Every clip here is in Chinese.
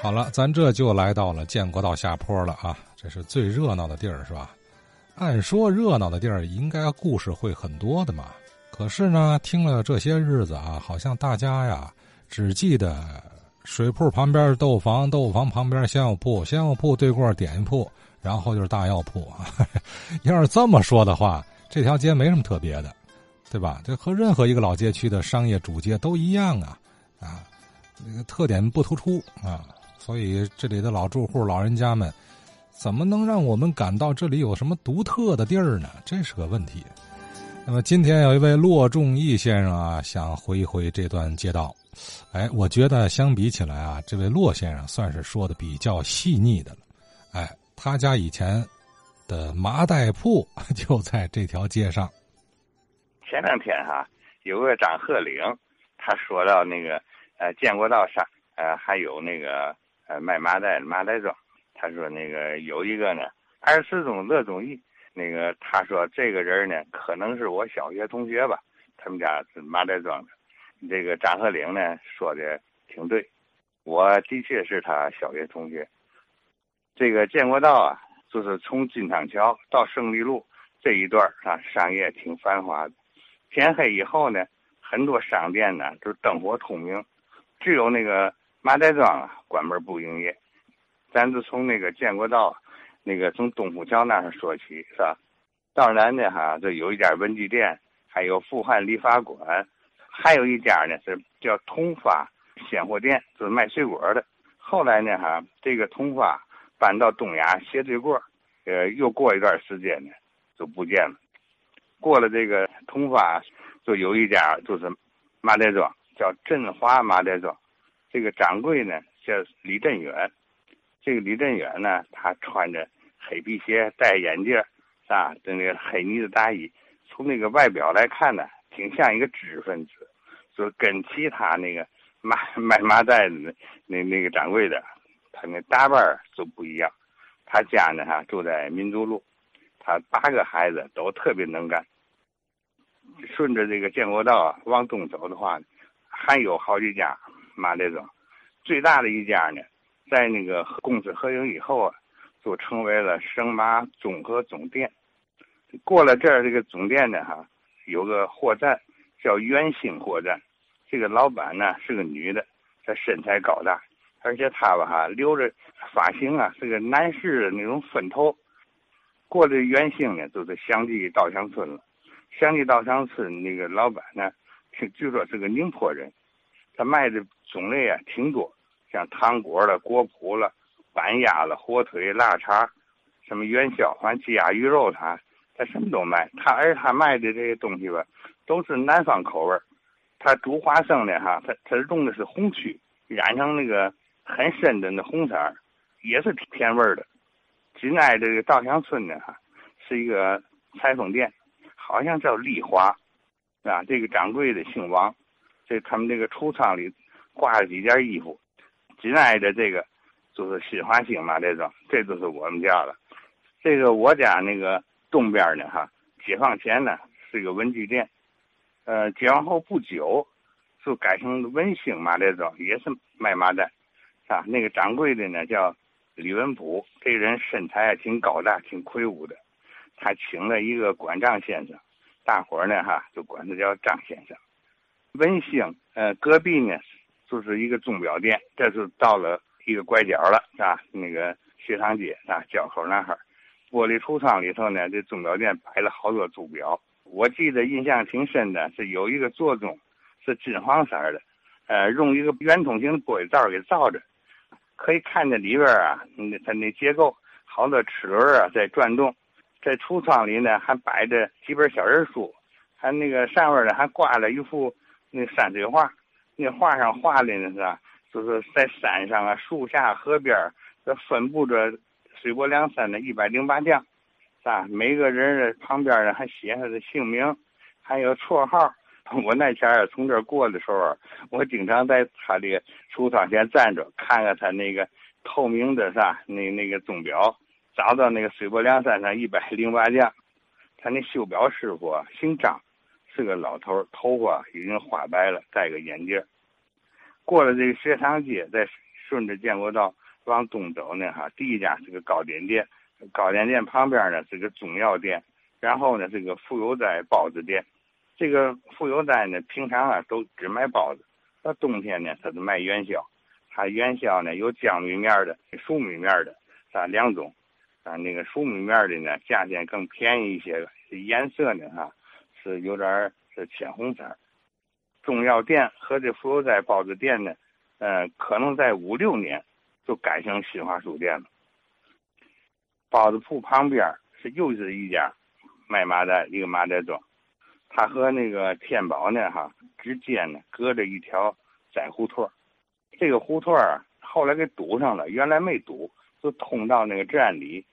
好了，咱这就来到了建国道下坡了啊！这是最热闹的地儿，是吧？按说热闹的地儿应该故事会很多的嘛。可是呢，听了这些日子啊，好像大家呀只记得水铺旁边豆房，豆房旁边鲜肉铺，鲜肉铺对过点心铺，然后就是大药铺。要是这么说的话，这条街没什么特别的，对吧？这和任何一个老街区的商业主街都一样啊啊，那个特点不突出啊。所以这里的老住户、老人家们，怎么能让我们感到这里有什么独特的地儿呢？这是个问题。那么今天有一位骆仲义先生啊，想回一回这段街道。哎，我觉得相比起来啊，这位骆先生算是说的比较细腻的了。哎，他家以前的麻袋铺就在这条街上。前两天哈，有个张鹤龄，他说到那个呃建国道上呃还有那个。呃，卖麻袋的麻袋庄，他说那个有一个呢，二十四中乐中义，那个他说这个人呢，可能是我小学同学吧，他们家是麻袋庄的。这个张鹤龄呢说的挺对，我的确是他小学同学。这个建国道啊，就是从金汤桥到胜利路这一段啊，商业挺繁华的。天黑以后呢，很多商店呢都灯火通明，只有那个。麻袋庄啊，关门不营业。咱就从那个建国道，那个从东湖桥那儿说起，是吧？道南呢，哈，这有一家文具店，还有富汉理发馆，还有一家呢是叫通发鲜货店，就是卖水果的。后来呢，哈，这个通发搬到东亚斜对过，呃，又过一段时间呢，就不见了。过了这个通发，就有一家就是麻袋庄，叫振华麻袋庄。这个掌柜呢叫李振远，这个李振远呢，他穿着黑皮鞋，戴眼镜，是吧？那个黑呢子大衣，从那个外表来看呢，挺像一个知识分子，就跟其他那个卖卖麻袋的那那那个掌柜的，他那打扮就不一样。他家呢哈住在民族路，他八个孩子都特别能干。顺着这个建国道往东走的话，还有好几家。麻袋庄最大的一家呢，在那个公司合营以后啊，就成为了省麻综合总店。过了这儿，这个总店呢，哈，有个货站叫元兴货站。这个老板呢是个女的，她身材高大，而且她吧哈留着发型啊，是个男士的那种分头。过了元兴呢，就是祥记稻香村了。祥记稻香村那个老板呢，据说是个宁波人。他卖的种类啊挺多，像糖果了、果脯了、板鸭了、火腿、腊肠，什么元宵、反正鸡鸭鱼肉，他他什么都卖。他而他卖的这些东西吧，都是南方口味他煮花生的哈，他他用的是红曲，染成那个很深的那红色儿，也是甜味儿的。紧挨这个稻香村的哈，是一个裁缝店，好像叫丽华，啊，这个掌柜的姓王。这他们这个橱窗里挂了几件衣服，紧挨着这个就是新华兴嘛，这种这就是我们家了。这个我家那个东边呢，哈，解放前呢是个文具店，呃，解放后不久就改成文兴嘛，这种，也是卖麻袋，啊，那个掌柜的呢叫李文普，这人身材挺高大，挺魁梧的，他请了一个管账先生，大伙儿呢哈就管他叫张先生。文兴，呃，隔壁呢，就是一个钟表店。这是到了一个拐角了，是吧？那个学堂街啊，交口那儿，玻璃橱窗里头呢，这钟表店摆了好多钟表。我记得印象挺深的，是有一个座钟，是金黄色的，呃，用一个圆筒形的玻璃罩给罩着，可以看见里边啊，那它那结构，好多齿轮啊在转动。在橱窗里呢，还摆着几本小人书，还那个上面呢还挂了一幅。那山水画，那画上画的那是？就是在山上啊、树下、河边这分布着水泊梁山的一百零八将，是吧？每个人的旁边呢还写他的姓名，还有绰号。我那前儿从这儿过的时候，我经常在他的橱窗前站着，看看他那个透明的，是吧？那那个钟表，找到那个水泊梁山上一百零八将，他那修表师傅姓张。是个老头，头发已经花白了，戴个眼镜。过了这个学堂街，再顺着建国道往东走呢，哈，第一家是个糕点店，糕点店旁边呢是个中药店，然后呢是个富有斋包子店。这个富有斋呢，平常啊都只卖包子，到冬天呢，他就卖元宵。它元宵呢有江米面的、熟米面的啊两种，啊那个熟米面的呢价钱更便宜一些，颜色呢哈是有点是浅红色。中药店和这富有斋包子店呢，呃，可能在五六年就改成新华书店了。包子铺旁边是又是一家卖麻袋一个麻袋庄，它和那个天宝呢哈之间呢隔着一条窄胡同这个胡同啊后来给堵上了，原来没堵，就通到那个治安里。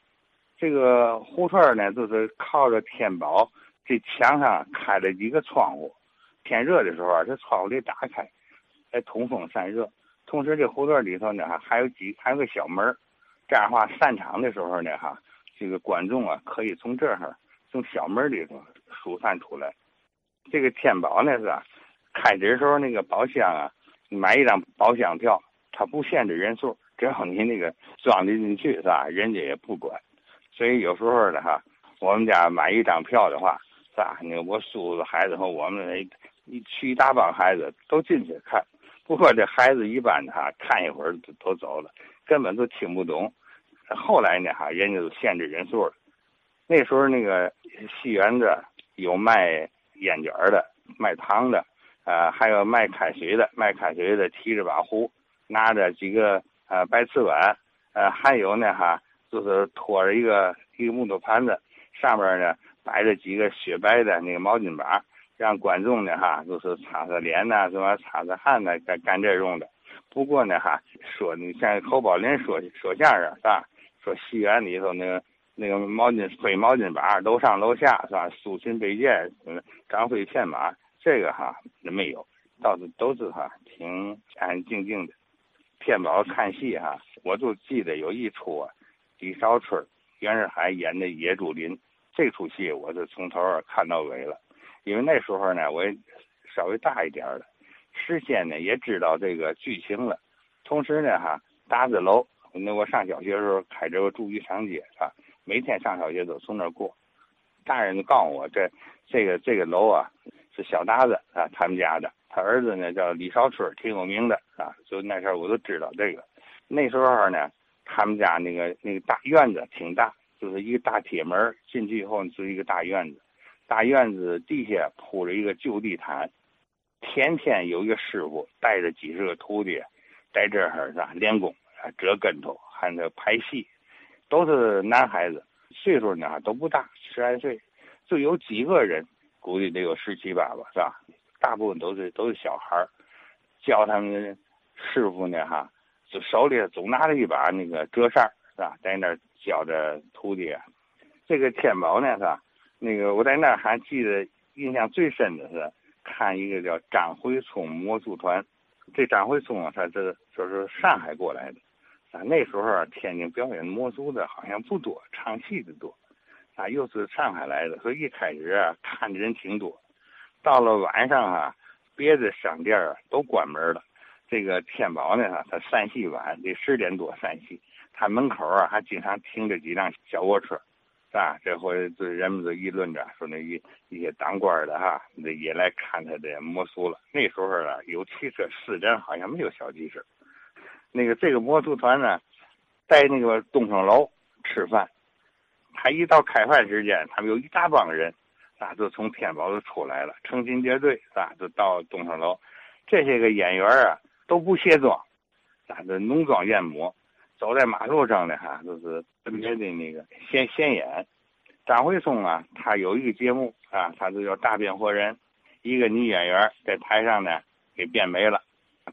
这个胡同呢就是靠着天宝这墙上开了几个窗户。天热的时候啊，这窗户得打开，来通风散热。同时，这胡同里头呢，哈，还有几还有个小门这样的话，散场的时候呢，哈，这个观众啊，可以从这儿从小门里头疏散出来。这个天宝呢是吧？开的时候那个包厢啊，买一张包厢票，它不限制人数，只要你那个装得进去是吧？人家也不管。所以有时候呢，哈，我们家买一张票的话，是吧？那我叔叔孩子和我们。一去一大帮孩子都进去看，不过这孩子一般哈看一会儿都都走了，根本都听不懂。后来呢哈，人家都限制人数了。那时候那个戏园子有卖烟卷的、卖糖的，呃，还有卖开水的。卖开水的提着把壶，拿着几个呃白瓷碗，呃，还有呢哈，就是拖着一个一个木头盘子，上面呢摆着几个雪白的那个毛巾板。让观众呢哈，就是擦擦脸呐，什么擦擦汗呐，干干这用的。不过呢哈，说你像侯宝林说说相声是吧？说戏园里头那个那个毛巾飞毛巾板楼上楼下是吧？苏秦背剑，嗯，张飞骗马，这个哈没有，倒是都是哈挺安安静静的。天宝看戏哈，我就记得有一出啊，李少春、袁世海演的野猪林，这出戏我是从头看到尾了。因为那时候呢，我也稍微大一点了，事先呢也知道这个剧情了。同时呢，哈，大字楼，那我上小学的时候开这个住余长街啊，每天上小学都从那儿过。大人就告诉我，这这个这个楼啊是小达子啊他们家的，他儿子呢叫李少春，挺有名的啊。就那时候我都知道这个。那时候呢，他们家那个那个大院子挺大，就是一个大铁门进去以后就是一个大院子。大院子地下铺着一个旧地毯，天天有一个师傅带着几十个徒弟在这儿是吧练功啊，折跟头，还那拍戏，都是男孩子，岁数呢都不大，十来岁，就有几个人，估计得有十七八吧，是吧？大部分都是都是小孩儿，教他们师傅呢哈，就手里总拿着一把那个折扇是吧，在那儿教的徒弟。啊。这个天宝呢是吧？那个我在那儿还记得印象最深的是看一个叫张惠聪魔术团，这张惠聪啊，他是就是上海过来的，啊那时候天津表演魔术的好像不多，唱戏的多，啊又是上海来的，所以一开始啊看的人挺多，到了晚上啊，别的商店啊都关门了，这个天宝呢他散戏晚，得十点多散戏，他门口啊还经常停着几辆小卧车。啊，这回这人们都议论着，说那一一些当官的哈，那也来看他的魔术了。那时候啊，有汽车，市镇好像没有小汽车。那个这个魔术团呢，在那个东升楼吃饭，他一到开饭时间，他们有一大帮人，啊，就从天宝就出来了，成群结队，啊？就到东升楼。这些个演员啊，都不卸妆，啊，这浓妆艳抹。走在马路上呢，哈，就是特别的那个显显眼。张惠松啊，他有一个节目啊，他就叫大变活人。一个女演员在台上呢，给变没了。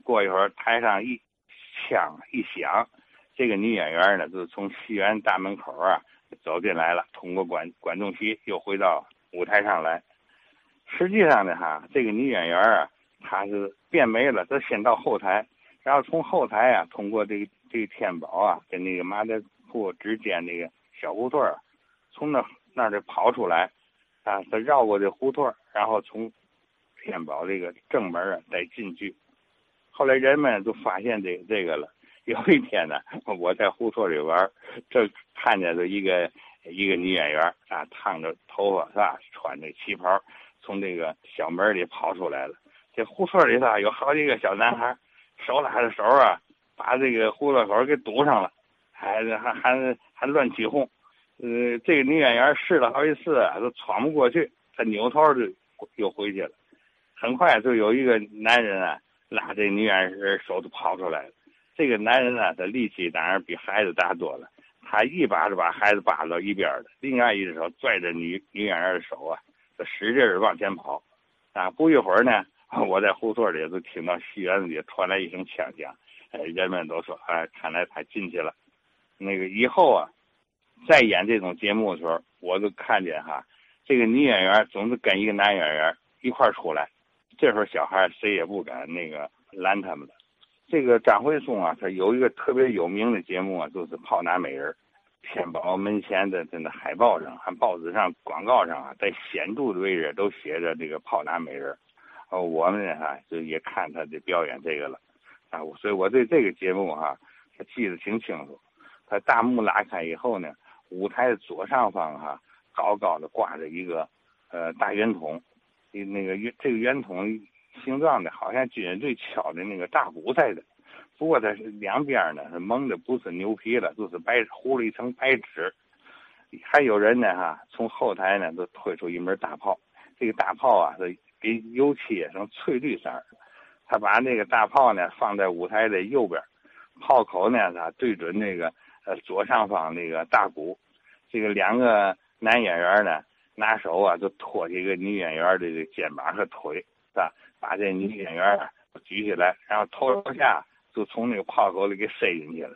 过一会儿，台上一枪一响，这个女演员呢，就从戏园大门口啊走进来了，通过管管仲席又回到舞台上来。实际上呢，哈，这个女演员啊，她是变没了，她先到后台，然后从后台啊，通过这个。这天宝啊，跟那个麻袋铺之间那个小胡同儿，从那那儿跑出来，啊，他绕过这胡同儿，然后从天宝这个正门啊再进去。后来人们都发现这这个了，有一天呢，我在胡同里玩，正看见了一个一个女演员啊，烫着头发是吧，穿着旗袍，从这个小门里跑出来了。这胡同里头有好几个小男孩，手拉着手啊，把这个胡同口给堵上了，还还还还乱起哄。呃，这个女演员试了好几次都闯不过去，她扭头就又回去了。很快就有一个男人啊，拉这女演员手就跑出来了。这个男人呢，他力气当然比孩子大多了。他一把就把孩子扒到一边了，另外一只手拽着女女演员的手啊，就使劲儿往前跑。啊，不一会儿呢，我在胡同里就听到戏院里传来一声枪响，哎，人们都说，哎，看来他进去了。那个以后啊，再演这种节目的时候，我就看见哈，这个女演员总是跟一个男演员一块儿出来。这时候小孩谁也不敢那个拦他们了。这个张惠松啊，他有一个特别有名的节目啊，就是炮打美人。天宝门前的这个海报上、还报纸上、广告上啊，在显著的位置都写着这个炮打美人。哦，我们呢哈就也看他的表演这个了啊，所以我对这个节目哈，他记得挺清楚。他大幕拉开以后呢，舞台的左上方哈，高高的挂着一个呃大圆筒。那个圆这个圆筒形状的，好像军乐队敲的那个大鼓似的。不过它是两边呢是蒙的，不是牛皮了，就是白糊了一层白纸。还有人呢哈，从后台呢都推出一门大炮。这个大炮啊是给油漆成翠绿色。他把那个大炮呢放在舞台的右边，炮口呢他对准那个呃左上方那个大鼓。这个两个男演员呢。拿手啊，就托起一个女演员的这肩膀和腿，是吧？把这女演员举起来，然后头朝下就从那个炮口里给塞进去了。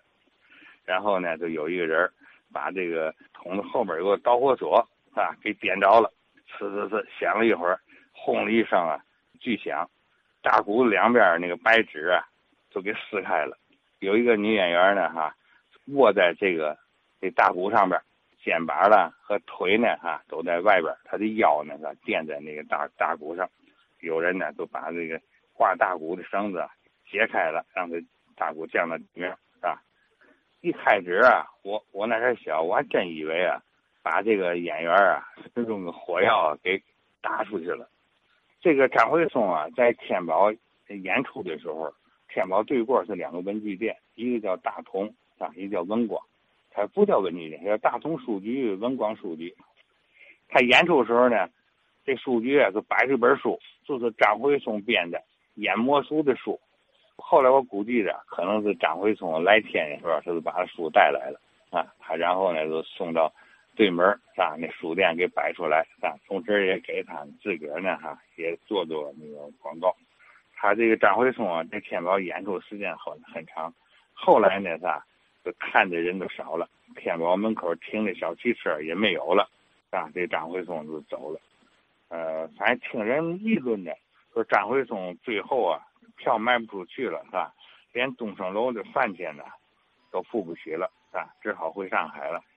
然后呢，就有一个人把这个筒子后边有个导火索，啊，给点着了。呲呲呲，响了一会儿，轰的一声啊，巨响。大鼓两边那个白纸啊，都给撕开了。有一个女演员呢，哈，卧在这个这大鼓上边。肩膀了和腿呢，哈，都在外边。她的腰呢，是垫在那个大大鼓上。有人呢，都把这个挂大鼓的绳子解开了，让他大鼓降到里面，是吧？一开始啊，我我那时小，我还真以为啊，把这个演员啊用个火药给打出去了。这个张惠松啊，在天宝演出的时候，天宝对过是两个文具店，一个叫大同，啊，一个叫文光。他不叫文具店，叫大同书局、文光书局。他演出时候呢，这书局啊就摆着本书，就是张惠松编的演魔术的书。后来我估计着，可能是张惠松来天的时候，他就把书带来了啊。他然后呢就送到对门啊，那书店给摆出来啊，同时也给他自个儿呢哈也做做那个广告。他这个张惠松啊，在天宝演出时间很很长，后来呢啥？看的人都少了，天宝门口停的小汽车也没有了，啊，这张惠松就走了。呃，反正听人议论的，说张惠松最后啊，票卖不出去了，是吧？连东升楼的饭钱呢，都付不起了，啊，只好回上海了。